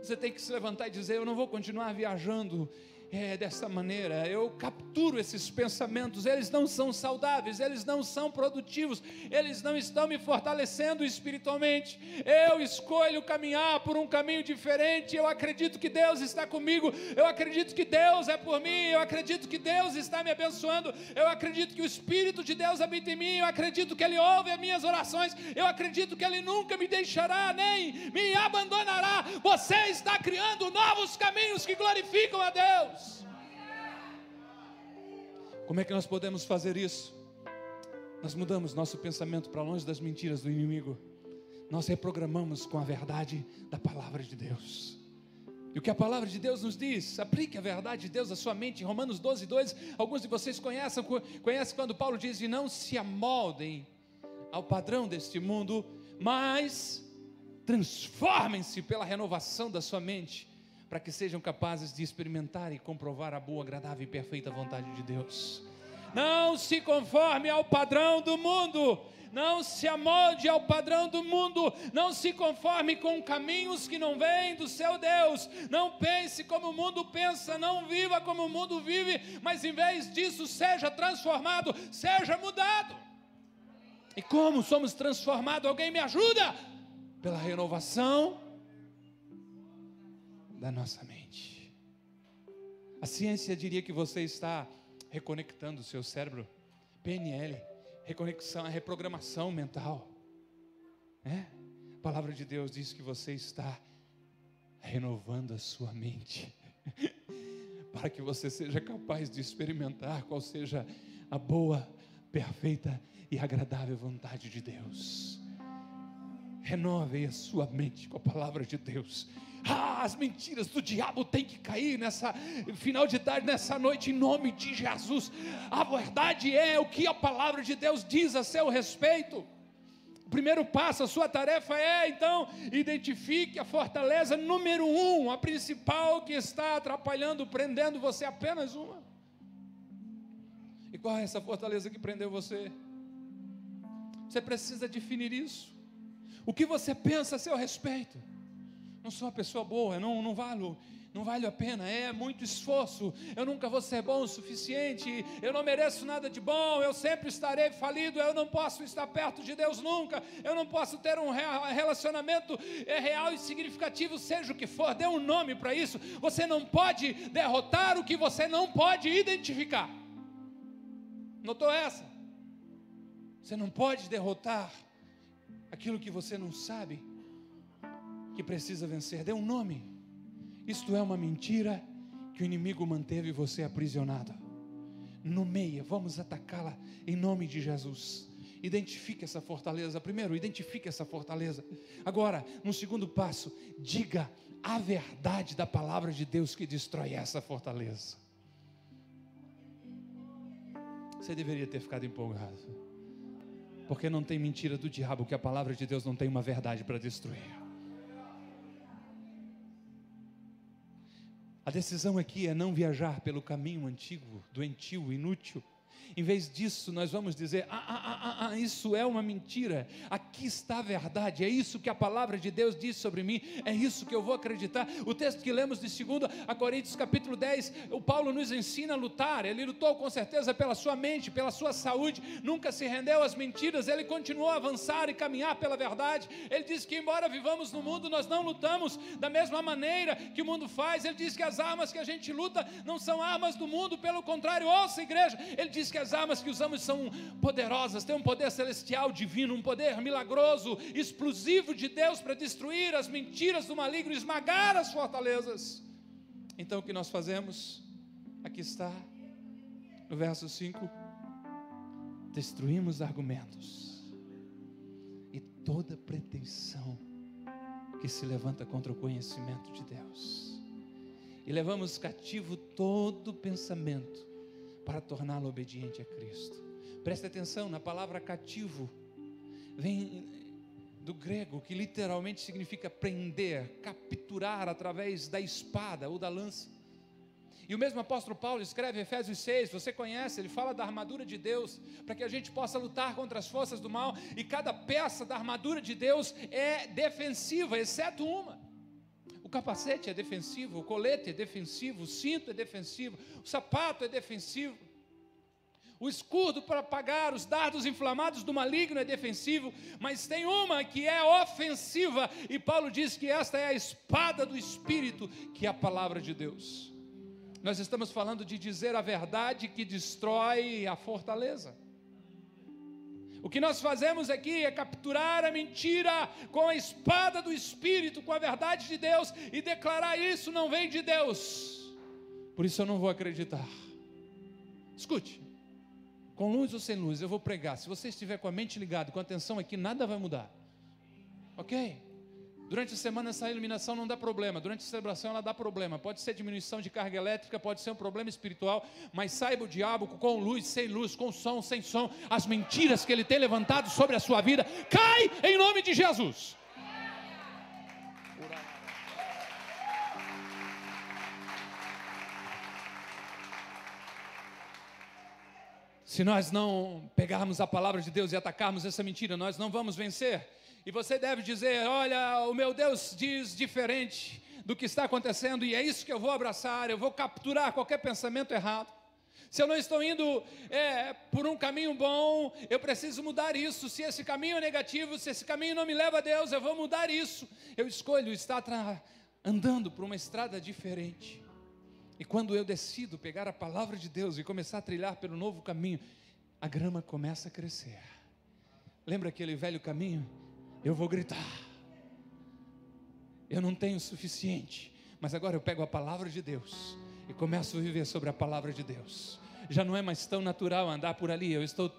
você tem que se levantar e dizer: Eu não vou continuar viajando é dessa maneira, eu capturo esses pensamentos, eles não são saudáveis, eles não são produtivos, eles não estão me fortalecendo espiritualmente. Eu escolho caminhar por um caminho diferente, eu acredito que Deus está comigo, eu acredito que Deus é por mim, eu acredito que Deus está me abençoando, eu acredito que o Espírito de Deus habita em mim, eu acredito que Ele ouve as minhas orações, eu acredito que Ele nunca me deixará, nem me abandonará. Você está criando novos caminhos que glorificam a Deus. Como é que nós podemos fazer isso? Nós mudamos nosso pensamento para longe das mentiras do inimigo. Nós reprogramamos com a verdade da palavra de Deus. E o que a palavra de Deus nos diz? Aplique a verdade de Deus à sua mente. Em Romanos 12, 2, alguns de vocês conhecem, conhecem quando Paulo diz: E não se amoldem ao padrão deste mundo, mas transformem-se pela renovação da sua mente para que sejam capazes de experimentar e comprovar a boa, agradável e perfeita vontade de Deus. Não se conforme ao padrão do mundo, não se amolde ao padrão do mundo, não se conforme com caminhos que não vêm do seu Deus, não pense como o mundo pensa, não viva como o mundo vive, mas em vez disso, seja transformado, seja mudado. E como somos transformados? Alguém me ajuda? Pela renovação da nossa mente. A ciência diria que você está reconectando o seu cérebro. PNL, reconexão, reprogramação mental. É? A palavra de Deus diz que você está renovando a sua mente. para que você seja capaz de experimentar qual seja a boa, perfeita e agradável vontade de Deus. Renove a sua mente com a palavra de Deus. Ah, as mentiras do diabo têm que cair nessa final de tarde, nessa noite, em nome de Jesus. A verdade é o que a palavra de Deus diz a seu respeito. O primeiro passo, a sua tarefa é então identifique a fortaleza número um, a principal que está atrapalhando, prendendo você, apenas uma. E qual é essa fortaleza que prendeu você? Você precisa definir isso. O que você pensa a seu respeito? Não sou uma pessoa boa, não, não valo, não vale a pena, é muito esforço, eu nunca vou ser bom o suficiente, eu não mereço nada de bom, eu sempre estarei falido, eu não posso estar perto de Deus nunca, eu não posso ter um relacionamento é, real e significativo, seja o que for, dê um nome para isso. Você não pode derrotar o que você não pode identificar. Notou essa? Você não pode derrotar aquilo que você não sabe que precisa vencer. Dê um nome. Isto é uma mentira que o inimigo manteve você aprisionado. Nomeia, vamos atacá-la em nome de Jesus. Identifique essa fortaleza. Primeiro, identifique essa fortaleza. Agora, no segundo passo, diga a verdade da palavra de Deus que destrói essa fortaleza. Você deveria ter ficado empolgado. Porque não tem mentira do diabo que a palavra de Deus não tem uma verdade para destruir. A decisão aqui é não viajar pelo caminho antigo, doentio, inútil em vez disso, nós vamos dizer: ah, ah, ah, ah, isso é uma mentira. Aqui está a verdade. É isso que a palavra de Deus diz sobre mim. É isso que eu vou acreditar. O texto que lemos de 2 a Coríntios, capítulo 10, o Paulo nos ensina a lutar. Ele lutou com certeza pela sua mente, pela sua saúde. Nunca se rendeu às mentiras. Ele continuou a avançar e caminhar pela verdade. Ele diz que, embora vivamos no mundo, nós não lutamos da mesma maneira que o mundo faz. Ele diz que as armas que a gente luta não são armas do mundo. Pelo contrário, ouça, igreja. Ele diz que as armas que usamos são poderosas, têm um poder celestial divino, um poder milagroso, explosivo de Deus para destruir as mentiras do maligno, esmagar as fortalezas. Então o que nós fazemos? Aqui está, no verso 5: destruímos argumentos e toda pretensão que se levanta contra o conhecimento de Deus, e levamos cativo todo pensamento para torná-lo obediente a Cristo. Preste atenção na palavra cativo, vem do grego, que literalmente significa prender, capturar através da espada ou da lança. E o mesmo apóstolo Paulo escreve Efésios 6, você conhece, ele fala da armadura de Deus, para que a gente possa lutar contra as forças do mal, e cada peça da armadura de Deus é defensiva, exceto uma. O capacete é defensivo, o colete é defensivo, o cinto é defensivo, o sapato é defensivo. O escudo para apagar os dardos inflamados do maligno é defensivo, mas tem uma que é ofensiva, e Paulo diz que esta é a espada do Espírito, que é a palavra de Deus. Nós estamos falando de dizer a verdade que destrói a fortaleza. O que nós fazemos aqui é capturar a mentira com a espada do Espírito, com a verdade de Deus e declarar isso não vem de Deus. Por isso eu não vou acreditar. Escute, com luz ou sem luz, eu vou pregar. Se você estiver com a mente ligada, com a atenção aqui, nada vai mudar. Ok? Durante a semana essa iluminação não dá problema, durante a celebração ela dá problema. Pode ser diminuição de carga elétrica, pode ser um problema espiritual, mas saiba o diabo com luz, sem luz, com som, sem som, as mentiras que ele tem levantado sobre a sua vida, cai em nome de Jesus. Se nós não pegarmos a palavra de Deus e atacarmos essa mentira, nós não vamos vencer. E você deve dizer: Olha, o meu Deus diz diferente do que está acontecendo, e é isso que eu vou abraçar. Eu vou capturar qualquer pensamento errado. Se eu não estou indo é, por um caminho bom, eu preciso mudar isso. Se esse caminho é negativo, se esse caminho não me leva a Deus, eu vou mudar isso. Eu escolho estar andando por uma estrada diferente. E quando eu decido pegar a palavra de Deus e começar a trilhar pelo novo caminho, a grama começa a crescer. Lembra aquele velho caminho? Eu vou gritar. Eu não tenho o suficiente, mas agora eu pego a palavra de Deus e começo a viver sobre a palavra de Deus. Já não é mais tão natural andar por ali, eu estou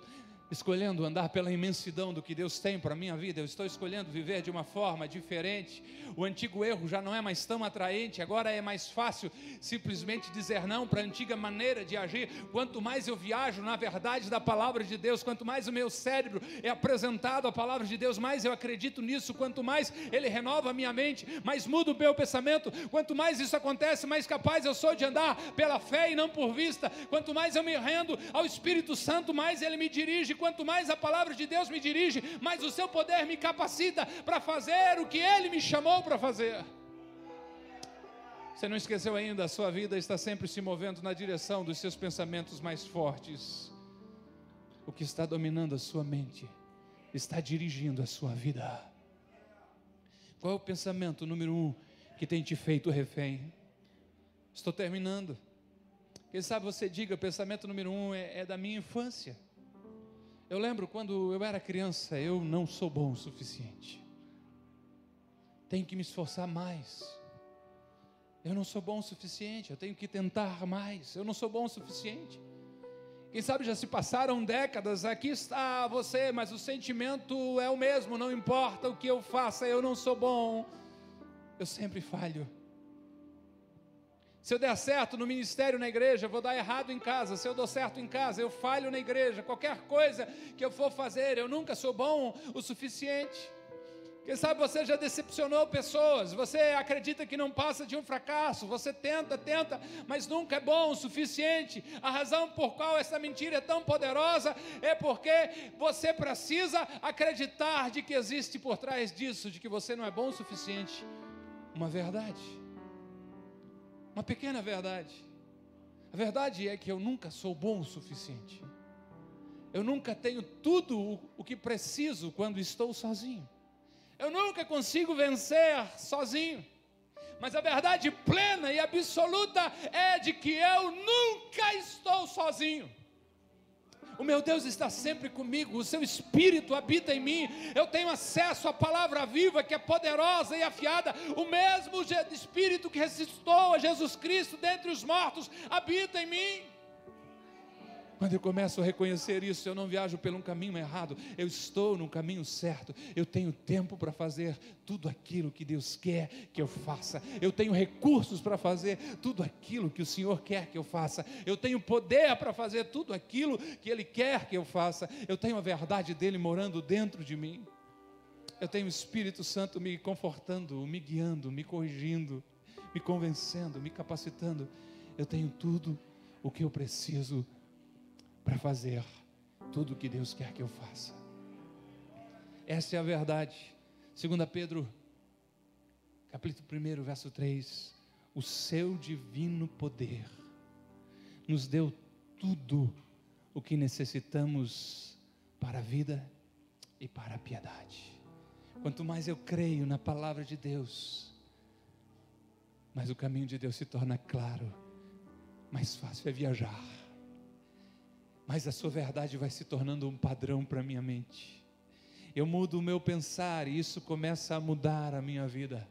escolhendo andar pela imensidão do que Deus tem para a minha vida, eu estou escolhendo viver de uma forma diferente. O antigo erro já não é mais tão atraente, agora é mais fácil simplesmente dizer não para a antiga maneira de agir. Quanto mais eu viajo na verdade da palavra de Deus, quanto mais o meu cérebro é apresentado à palavra de Deus, mais eu acredito nisso, quanto mais ele renova a minha mente, mais muda o meu pensamento, quanto mais isso acontece, mais capaz eu sou de andar pela fé e não por vista. Quanto mais eu me rendo ao Espírito Santo, mais ele me dirige quanto mais a palavra de Deus me dirige, mais o seu poder me capacita para fazer o que ele me chamou para fazer. Você não esqueceu ainda, a sua vida está sempre se movendo na direção dos seus pensamentos mais fortes. O que está dominando a sua mente está dirigindo a sua vida. Qual é o pensamento número um que tem te feito refém? Estou terminando. Quem sabe você diga, pensamento número um é, é da minha infância. Eu lembro quando eu era criança, eu não sou bom o suficiente. Tenho que me esforçar mais. Eu não sou bom o suficiente, eu tenho que tentar mais. Eu não sou bom o suficiente. Quem sabe já se passaram décadas, aqui está você, mas o sentimento é o mesmo, não importa o que eu faça, eu não sou bom. Eu sempre falho. Se eu der certo no ministério na igreja, vou dar errado em casa. Se eu dou certo em casa, eu falho na igreja. Qualquer coisa que eu for fazer, eu nunca sou bom o suficiente. Quem sabe você já decepcionou pessoas, você acredita que não passa de um fracasso, você tenta, tenta, mas nunca é bom o suficiente. A razão por qual essa mentira é tão poderosa é porque você precisa acreditar de que existe por trás disso, de que você não é bom o suficiente, uma verdade uma pequena verdade. A verdade é que eu nunca sou bom o suficiente. Eu nunca tenho tudo o que preciso quando estou sozinho. Eu nunca consigo vencer sozinho. Mas a verdade plena e absoluta é de que eu nunca estou sozinho. O meu Deus está sempre comigo, o seu espírito habita em mim. Eu tenho acesso à palavra viva que é poderosa e afiada. O mesmo espírito que ressuscitou a Jesus Cristo dentre os mortos habita em mim. Quando eu começo a reconhecer isso, eu não viajo pelo um caminho errado, eu estou no caminho certo. Eu tenho tempo para fazer tudo aquilo que Deus quer que eu faça. Eu tenho recursos para fazer tudo aquilo que o Senhor quer que eu faça. Eu tenho poder para fazer tudo aquilo que Ele quer que eu faça. Eu tenho a verdade dele morando dentro de mim. Eu tenho o Espírito Santo me confortando, me guiando, me corrigindo, me convencendo, me capacitando. Eu tenho tudo o que eu preciso para fazer tudo o que Deus quer que eu faça. Essa é a verdade. Segunda Pedro capítulo 1, verso 3: O seu divino poder nos deu tudo o que necessitamos para a vida e para a piedade. Quanto mais eu creio na palavra de Deus, mais o caminho de Deus se torna claro, mais fácil é viajar, mais a sua verdade vai se tornando um padrão para minha mente. Eu mudo o meu pensar e isso começa a mudar a minha vida.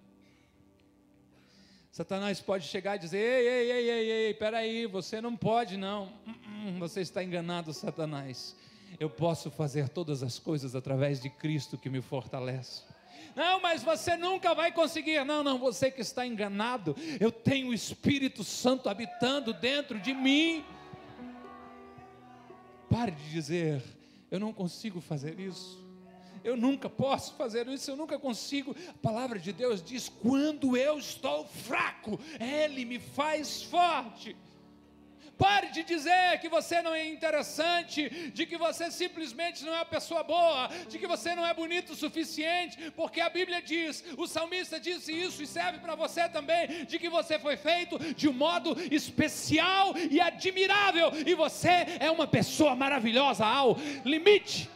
Satanás pode chegar e dizer: ei, ei, ei, ei, ei, peraí, você não pode, não. Hum, hum, você está enganado, Satanás. Eu posso fazer todas as coisas através de Cristo que me fortalece. Não, mas você nunca vai conseguir. Não, não, você que está enganado. Eu tenho o Espírito Santo habitando dentro de mim. Pare de dizer: eu não consigo fazer isso eu nunca posso fazer isso, eu nunca consigo. A palavra de Deus diz: quando eu estou fraco, Ele me faz forte. Pare de dizer que você não é interessante, de que você simplesmente não é uma pessoa boa, de que você não é bonito o suficiente, porque a Bíblia diz, o salmista disse isso e serve para você também, de que você foi feito de um modo especial e admirável, e você é uma pessoa maravilhosa ao limite.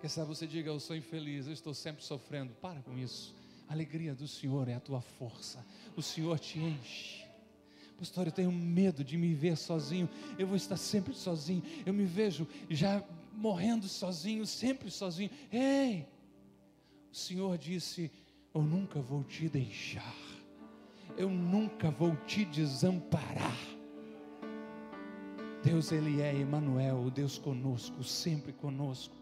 Quem sabe você diga, eu sou infeliz, eu estou sempre sofrendo. Para com isso. A alegria do Senhor é a tua força. O Senhor te enche. Pastor, eu tenho medo de me ver sozinho. Eu vou estar sempre sozinho. Eu me vejo já morrendo sozinho, sempre sozinho. Ei! O Senhor disse: Eu nunca vou te deixar. Eu nunca vou te desamparar. Deus, Ele é Emmanuel, o Deus conosco, sempre conosco.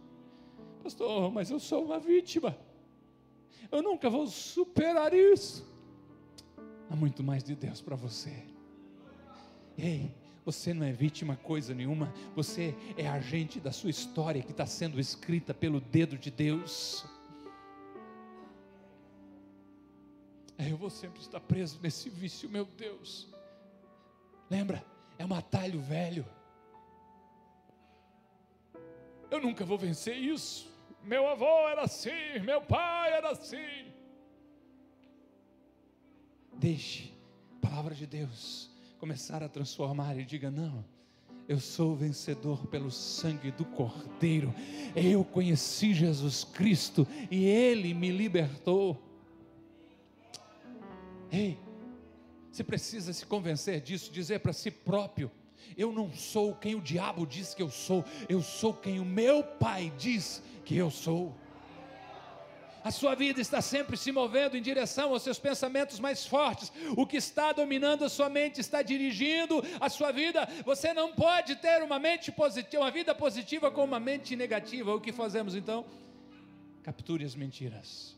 Pastor, mas eu sou uma vítima. Eu nunca vou superar isso. Há muito mais de Deus para você. Ei, você não é vítima coisa nenhuma. Você é agente da sua história que está sendo escrita pelo dedo de Deus. Eu vou sempre estar preso nesse vício, meu Deus. Lembra? É um atalho velho. Eu nunca vou vencer isso. Meu avô era assim, meu pai era assim. Deixe palavra de Deus começar a transformar e diga: Não, eu sou vencedor pelo sangue do Cordeiro. Eu conheci Jesus Cristo e Ele me libertou. Ei, você precisa se convencer disso, dizer para si próprio: Eu não sou quem o diabo diz que eu sou, eu sou quem o meu Pai diz que eu sou. A sua vida está sempre se movendo em direção aos seus pensamentos mais fortes. O que está dominando a sua mente está dirigindo a sua vida. Você não pode ter uma mente positiva, uma vida positiva com uma mente negativa. O que fazemos então? Capture as mentiras.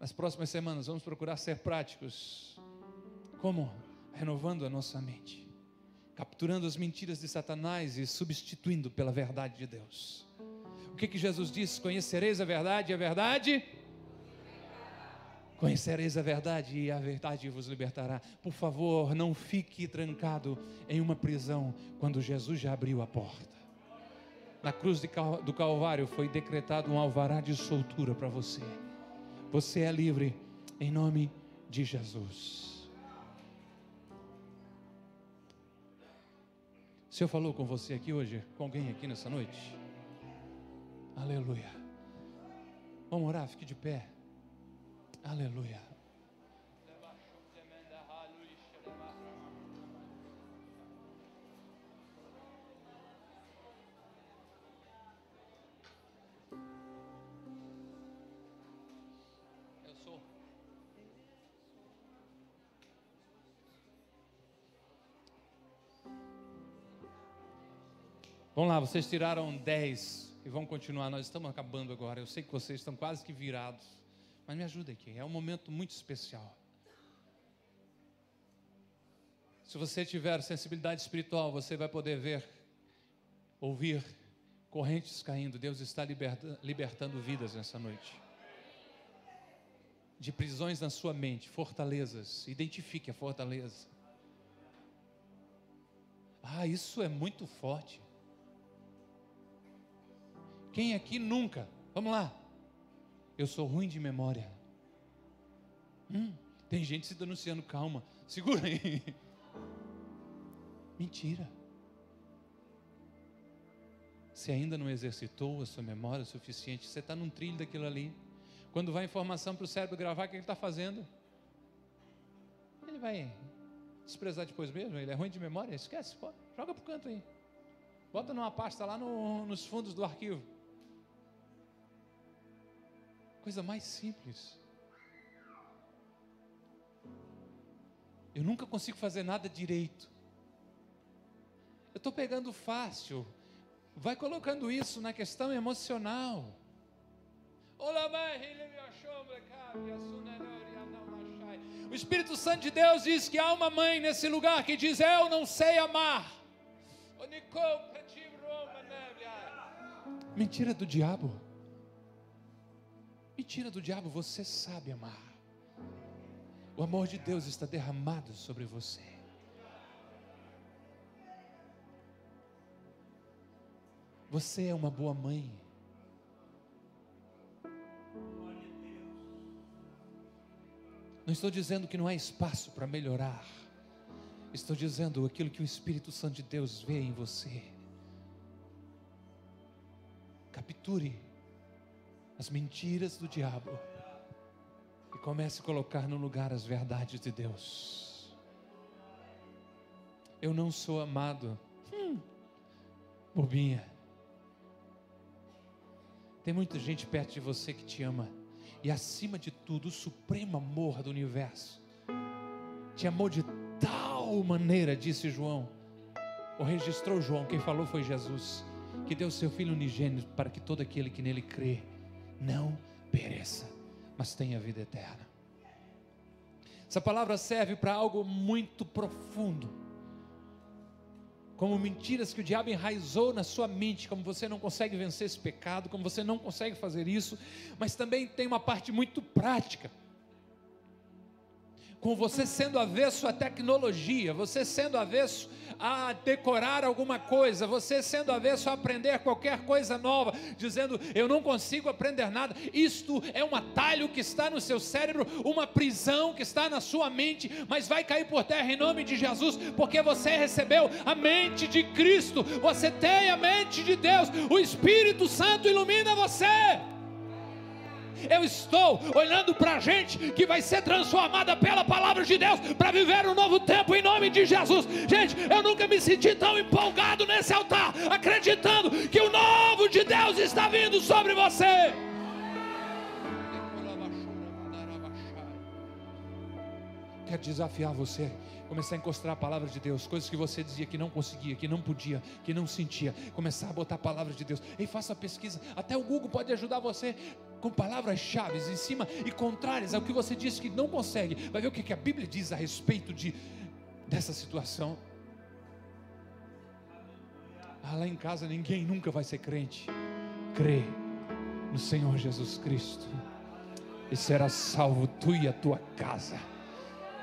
Nas próximas semanas vamos procurar ser práticos. Como? Renovando a nossa mente, capturando as mentiras de Satanás e substituindo pela verdade de Deus. O que, que Jesus disse? Conhecereis a verdade a verdade. Conhecereis a verdade e a verdade vos libertará. Por favor, não fique trancado em uma prisão quando Jesus já abriu a porta. Na cruz do Calvário foi decretado um alvará de soltura para você. Você é livre em nome de Jesus. O Senhor falou com você aqui hoje, com alguém aqui nessa noite? Aleluia. Vamos orar, fique de pé. Aleluia. Eu sou. Vamos lá, vocês tiraram dez e vamos continuar. Nós estamos acabando agora. Eu sei que vocês estão quase que virados, mas me ajuda aqui. É um momento muito especial. Se você tiver sensibilidade espiritual, você vai poder ver, ouvir correntes caindo. Deus está liberta, libertando vidas nessa noite. De prisões na sua mente, fortalezas. Identifique a fortaleza. Ah, isso é muito forte. Quem aqui nunca? Vamos lá. Eu sou ruim de memória. Hum, tem gente se denunciando, calma, segura aí. Mentira. Você ainda não exercitou a sua memória o suficiente, você está num trilho daquilo ali. Quando vai informação para o cérebro gravar, o que ele está fazendo? Ele vai desprezar depois mesmo, ele é ruim de memória, esquece, pô, joga para o canto aí. Bota numa pasta lá no, nos fundos do arquivo. Coisa mais simples. Eu nunca consigo fazer nada direito. Eu estou pegando fácil. Vai colocando isso na questão emocional. O Espírito Santo de Deus diz que há uma mãe nesse lugar que diz: Eu não sei amar. Mentira do diabo. Mentira do diabo, você sabe amar. O amor de Deus está derramado sobre você. Você é uma boa mãe. Não estou dizendo que não há espaço para melhorar. Estou dizendo aquilo que o Espírito Santo de Deus vê em você. Capture as mentiras do diabo e comece a colocar no lugar as verdades de Deus. Eu não sou amado. Hum, bobinha. Tem muita gente perto de você que te ama. E acima de tudo, o supremo amor do universo te amou de tal maneira, disse João, ou registrou João, quem falou foi Jesus, que deu seu Filho unigênito para que todo aquele que nele crê não pereça, mas tenha vida eterna. Essa palavra serve para algo muito profundo. Como mentiras que o diabo enraizou na sua mente, como você não consegue vencer esse pecado, como você não consegue fazer isso, mas também tem uma parte muito prática com você sendo avesso à tecnologia, você sendo avesso a decorar alguma coisa, você sendo avesso a aprender qualquer coisa nova, dizendo eu não consigo aprender nada. Isto é um atalho que está no seu cérebro, uma prisão que está na sua mente, mas vai cair por terra em nome de Jesus, porque você recebeu a mente de Cristo, você tem a mente de Deus, o Espírito Santo ilumina você eu estou olhando para a gente que vai ser transformada pela palavra de Deus para viver um novo tempo em nome de Jesus. Gente, eu nunca me senti tão empolgado nesse altar, acreditando que o novo de Deus está vindo sobre você. Quero desafiar você começar a encostar a palavra de Deus, coisas que você dizia que não conseguia, que não podia, que não sentia, começar a botar a palavra de Deus. E faça a pesquisa, até o Google pode ajudar você com palavras-chave em cima e contrárias ao que você disse que não consegue. Vai ver o que a Bíblia diz a respeito de dessa situação. Ah, lá em casa ninguém nunca vai ser crente. Crê no Senhor Jesus Cristo e será salvo tu e a tua casa.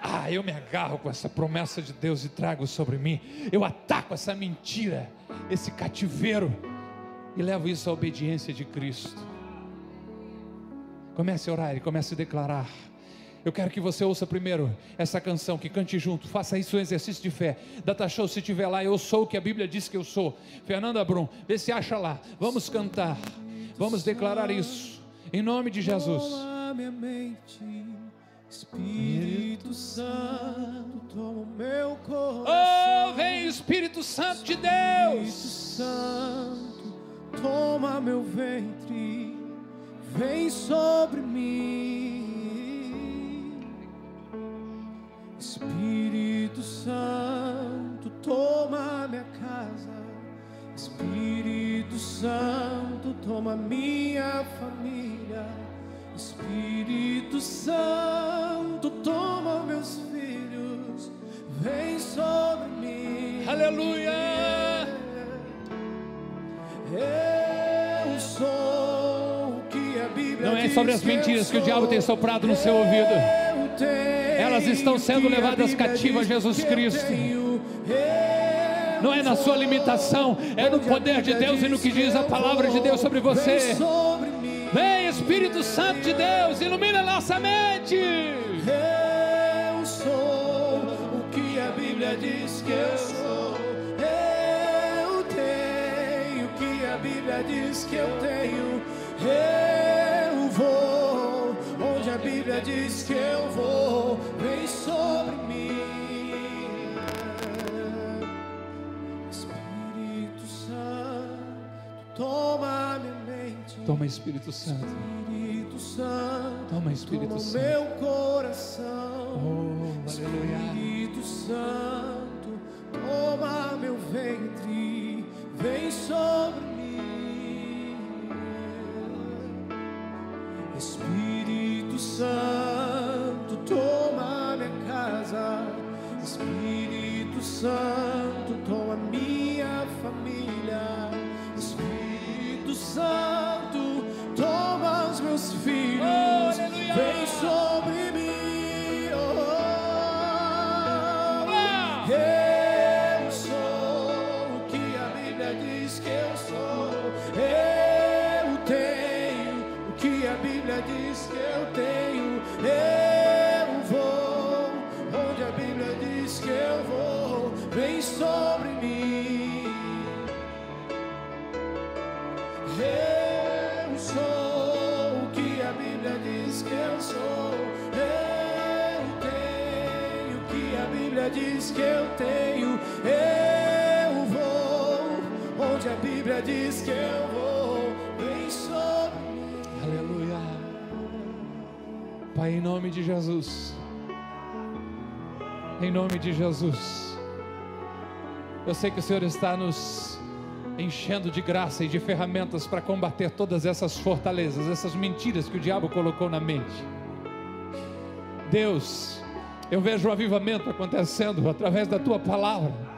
Ah, eu me agarro com essa promessa de Deus e trago sobre mim. Eu ataco essa mentira, esse cativeiro e levo isso à obediência de Cristo. Comece a orar e comece a declarar. Eu quero que você ouça primeiro essa canção, que cante junto, faça isso um exercício de fé. Data show, se tiver lá, eu sou o que a Bíblia diz que eu sou. Fernanda Brum, vê se acha lá. Vamos cantar, vamos declarar isso, em nome de Jesus. Minha mente Espírito Santo, toma o meu coração. Oh, vem Espírito Santo de Deus. Espírito Santo, toma meu ventre, vem sobre mim. Espírito Santo, toma minha casa. Espírito Santo, toma minha família. Espírito Santo, toma meus filhos, vem sobre mim. Aleluia! Não é sobre as mentiras que, o diabo tem soprado no seu ouvido. Elas estão sendo levadas cativas a Jesus Cristo. Não é na sua limitação, é no poder de Deus e no que diz a palavra de Deus sobre você. Vem, Espírito Santo de Deus, ilumina nossa mente. Eu sou o que a Bíblia diz que eu sou. Eu tenho o que a Bíblia diz que eu tenho. Eu diz que eu vou. Vem sobre mim. Espírito Santo, toma minha mente. Toma, Espírito Santo. Espírito Santo, Toma, Espírito Santo. meu coração. Oh. Espírito Santo, toma meu ventre, vem sobre mim. Espírito Santo, Espírito Santo, toma minha família. Espírito Santo, que eu tenho. Eu vou onde a Bíblia diz que eu vou. Vem sobre mim. Aleluia. Pai, em nome de Jesus. Em nome de Jesus. Eu sei que o Senhor está nos enchendo de graça e de ferramentas para combater todas essas fortalezas, essas mentiras que o diabo colocou na mente. Deus, eu vejo o avivamento acontecendo através da tua palavra.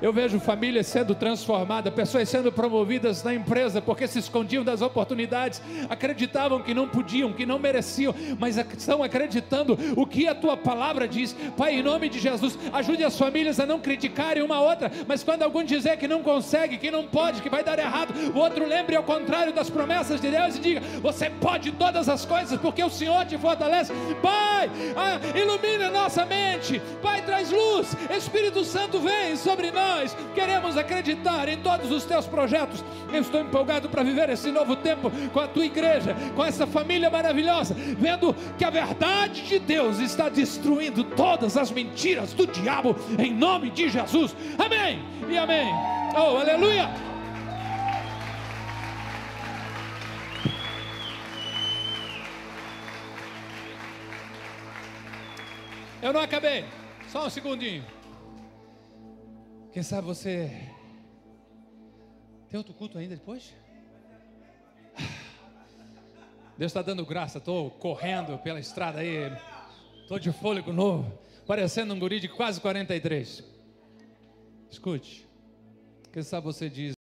Eu vejo famílias sendo transformadas, pessoas sendo promovidas na empresa porque se escondiam das oportunidades, acreditavam que não podiam, que não mereciam, mas estão acreditando o que a tua palavra diz. Pai, em nome de Jesus, ajude as famílias a não criticarem uma outra, mas quando algum dizer que não consegue, que não pode, que vai dar errado, o outro lembre ao contrário das promessas de Deus e diga: Você pode todas as coisas porque o Senhor te fortalece. Pai, ah, ilumina nossa mente, Pai, traz luz, Espírito Santo vem sobre nós. Queremos acreditar em todos os teus projetos. Eu estou empolgado para viver esse novo tempo com a tua igreja, com essa família maravilhosa, vendo que a verdade de Deus está destruindo todas as mentiras do diabo, em nome de Jesus. Amém e amém. Oh, aleluia. Eu não acabei. Só um segundinho. Quem sabe você. Tem outro culto ainda depois? Deus está dando graça. Estou correndo pela estrada aí. Estou de fôlego novo. Parecendo um guri de quase 43. Escute. Quem sabe você diz.